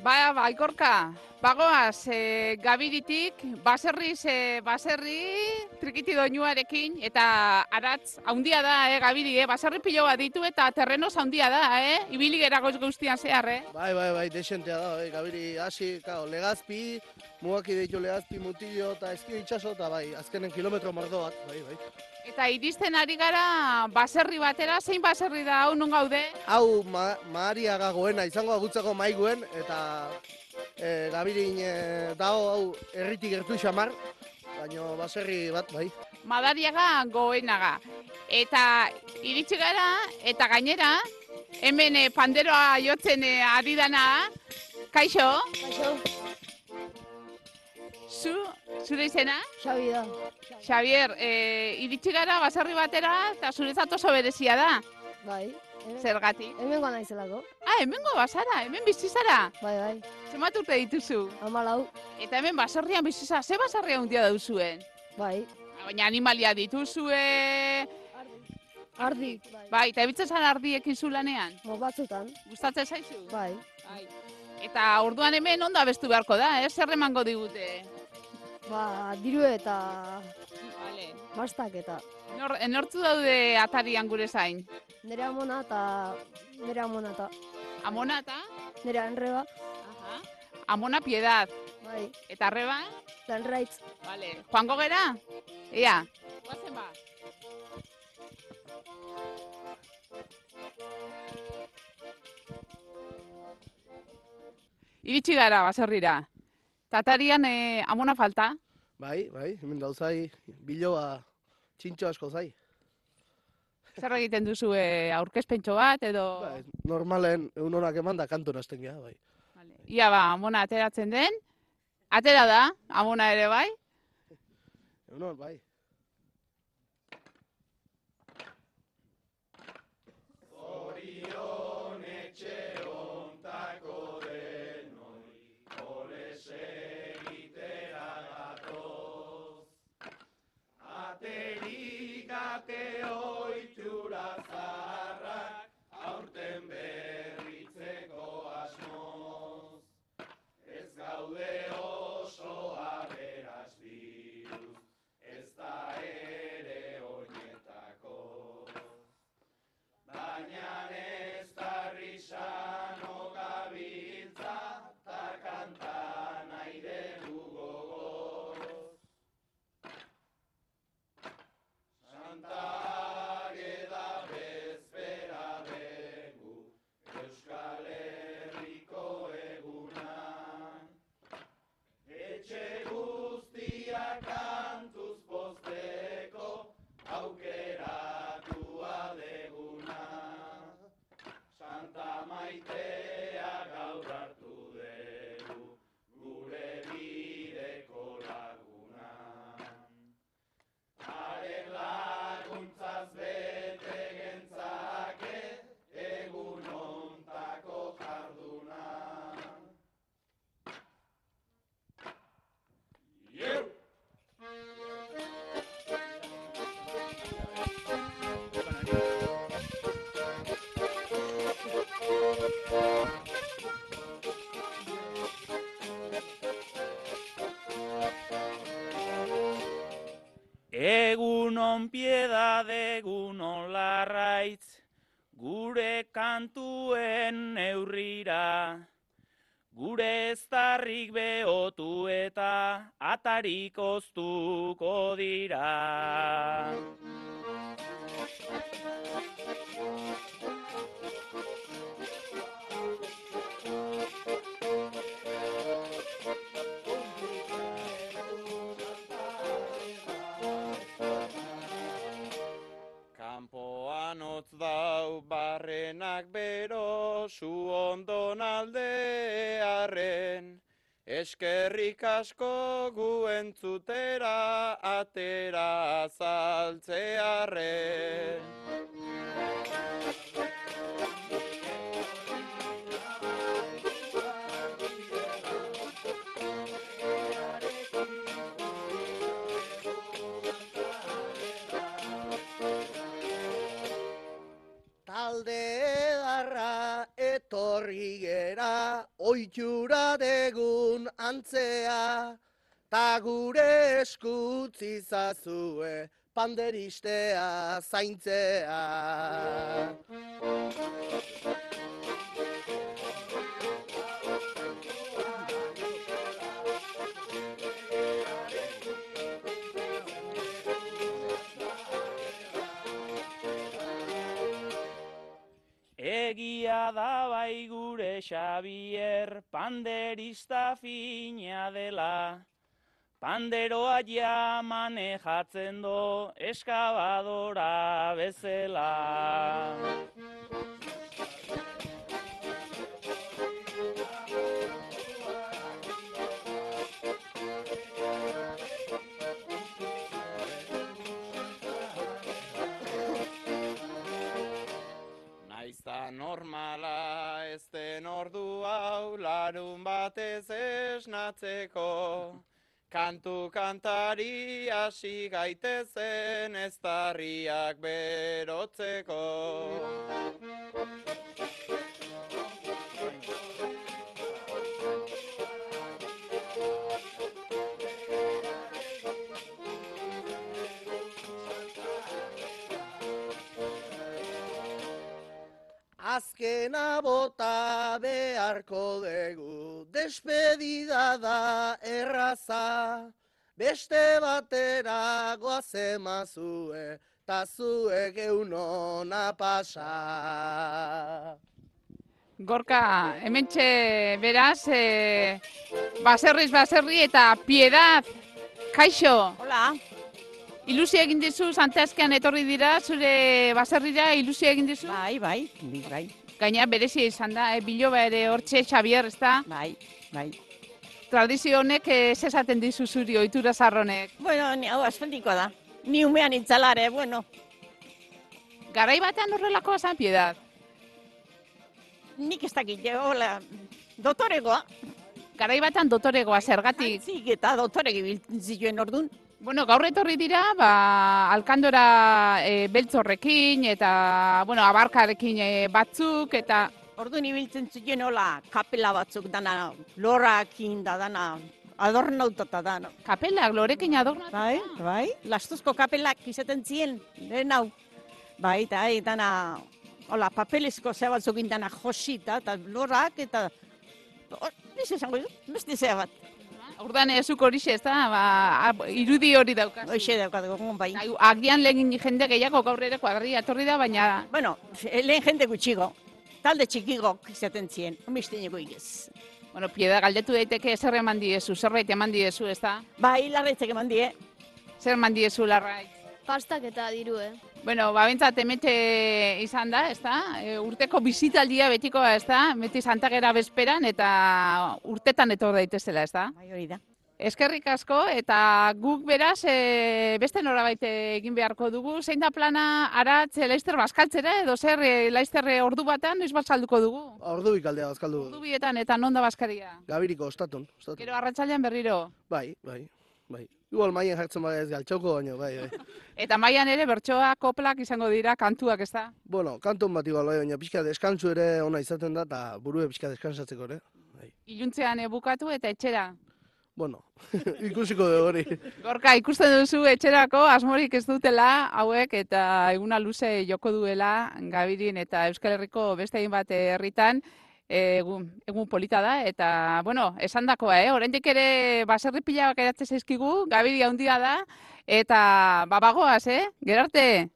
Ba, baikorka, bagoaz, e, gabiritik, baserriz, e, baserri, trikiti doinuarekin, eta aratz, haundia da, e, gabiri, e, baserri pilo bat ditu, eta terrenoz haundia da, e, ibili gera goz guztian zehar, e. Bai, bai, bai, desentea da, bai, gabiri hasi, kao, legazpi, mugaki ditu legazpi mutillo eta eski itxaso, eta bai, azkenen kilometro mordo bat, bai, bai. Eta iristen ari gara baserri batera, zein baserri da, hau non gaude? Hau, ma, maariaga goena, izango agutzako maiguen, eta e, gabirin e, dago, hau, erritik gertu xamar, baino baserri bat, bai. Madariaga goenaga. Eta iritsi gara, eta gainera, hemen eh, panderoa jotzen eh, ari dana, kaixo, Kaixo, zu, zure izena? Xabi da. Xavier, e, iritsi gara baserri batera, eta zuretzat oso berezia da, Bai. Hemen, zergatik. hemen gana izelako. Ah, hemengo bazara, hemen bizi zara. Bai, bai. Zenbat urte dituzu? Amalau. Eta hemen baserrian bizi zara, ze baserria handia dauzuen? Bai. Baina animalia dituzue, Ardi. Bai. bai, eta ebitzen zara ardiekin zu lanean. Mo batzutan. Gustatzen zaizu? Bai. Bai. Eta orduan hemen ondo abestu beharko da, eh? Zer emango digute? Ba, diru eta Vale. mastak eta Nor, enortzu daude atarian gure zain? nire amona eta nire amona eta Amona eta? nire enreba. Aha. Amona piedad. Bai. Eta arreba? Eta enraitz. Vale. Joango gera? Ea. Guazen ba. Iritsi gara, baserrira. Tatarian eh, amona falta. Bai, bai, hemen dauzai, biloa txintxo asko zai. Zer egiten duzu eh, aurkezpentxo bat edo... Bai, normalen, egun honak eman da kantu nazten geha, bai. Vale. Ia ba, amona ateratzen den. Atera da, amona ere bai. Egun bai. Egun kantuen neurrira. Gure eztarrik behotu eta atarik oztuko dira. Aldearen. Eskerrik asko gu entzutera atera azaltzearen. Oitura degun antzea, ta gure eskutzi zazue panderistea zaintzea. Egia da bai gure Xabier panderista fina dela. Panderoa ja manejatzen do eskabadora bezala. Larun batez esnatzeko. Kantu kantari hasi gaitezen ez tarriak berotzeko. Azkena bota beharko dugu, despedida da erraza, beste batera goazemazue, ta zuek eunona pasa. Gorka, hementxe beraz, e, baserriz baserri eta piedad, kaixo, Hola, ilusio egin dizu, santeazkean etorri dira, zure baserrira ilusio egin dizu? bai, bai, bai, Gaina berezia izan da, e, biloba ere hortxe Xabier, ez da? bai, bai. Tradizio honek eh, ez esaten dizu zuri, ohitura zarronek. Bueno, ni hau aspendiko da. Ni umean itzalare, bueno, Garai batean horrelakoa zan piedad. nik ez dakit, jo, hola, dotoregoa. Garai batean dotoregoa zergatik. Zik eta dotore gibiltzen zituen ordun. Bueno, gaur etorri dira, ba, alkandora e, beltzorrekin eta, bueno, abarkarekin e, batzuk eta Ordun ibiltzen zituen hola kapela batzuk dana, lorakin da dana, adornautata dana. kapelak lorekin adornatu. Bai, bai, lastuzko kapelak izaten ziren, lehen hau. Bai, eta bai, dana, hola, papelezko ze batzuk indana josita, eta lorak, eta... Oh, Niz esango beste zea bat. Urdan ezuk horixe, ez da, ba, a- irudi hori daukaz. Hoxe daukat gogon bai. Agian lehen jende gehiago gaur ere kuadria etorri da, baina Bueno, lehen jende gutxigo, talde txikigok izaten ziren, omistineko igez. bueno, pieda galdetu daiteke zer eman diezu, zerbait eman diezu, ez da? Bai, larretzek eman die, Zer eman diezu larrait? Pastak eta diru, eh? Bueno, ba, bentsat emete izan da, ez da? E, urteko bizitaldia betikoa, ez da? Beti santagera bezperan eta urtetan etor daitezela, ez da? bai hori da. Eskerrik asko eta guk beraz e, beste norabait egin beharko dugu. Zein da plana aratz e, laizter bazkaltzera edo zer e, laizter ordu batean noiz bazkalduko dugu? Ordu ikaldea azkaldu. Ordu bietan eta non da bazkaria? Gabiriko ostatun. ostatun. Gero arratsalean berriro. Bai, bai, bai. Igual maien jartzen bada ez galtxoko baino, bai, bai. Eta mailan ere bertsoa koplak izango dira kantuak, ez da? Bueno, kanton bat igual, bai, baina pixka deskantzu ere ona izaten da, eta burue pixka deskansatzeko ere. Bai. Iluntzean bukatu eta etxera. Bueno, ikusiko dugu hori. Gorka, ikusten duzu etxerako asmorik ez dutela hauek eta eguna luze joko duela Gabirin eta Euskal Herriko beste hainbat herritan egun, egun polita da eta bueno, esandakoa, eh, oraindik ere baserri pila geratzen zaizkigu, Gabiri handia da eta babagoaz, eh? Gerarte.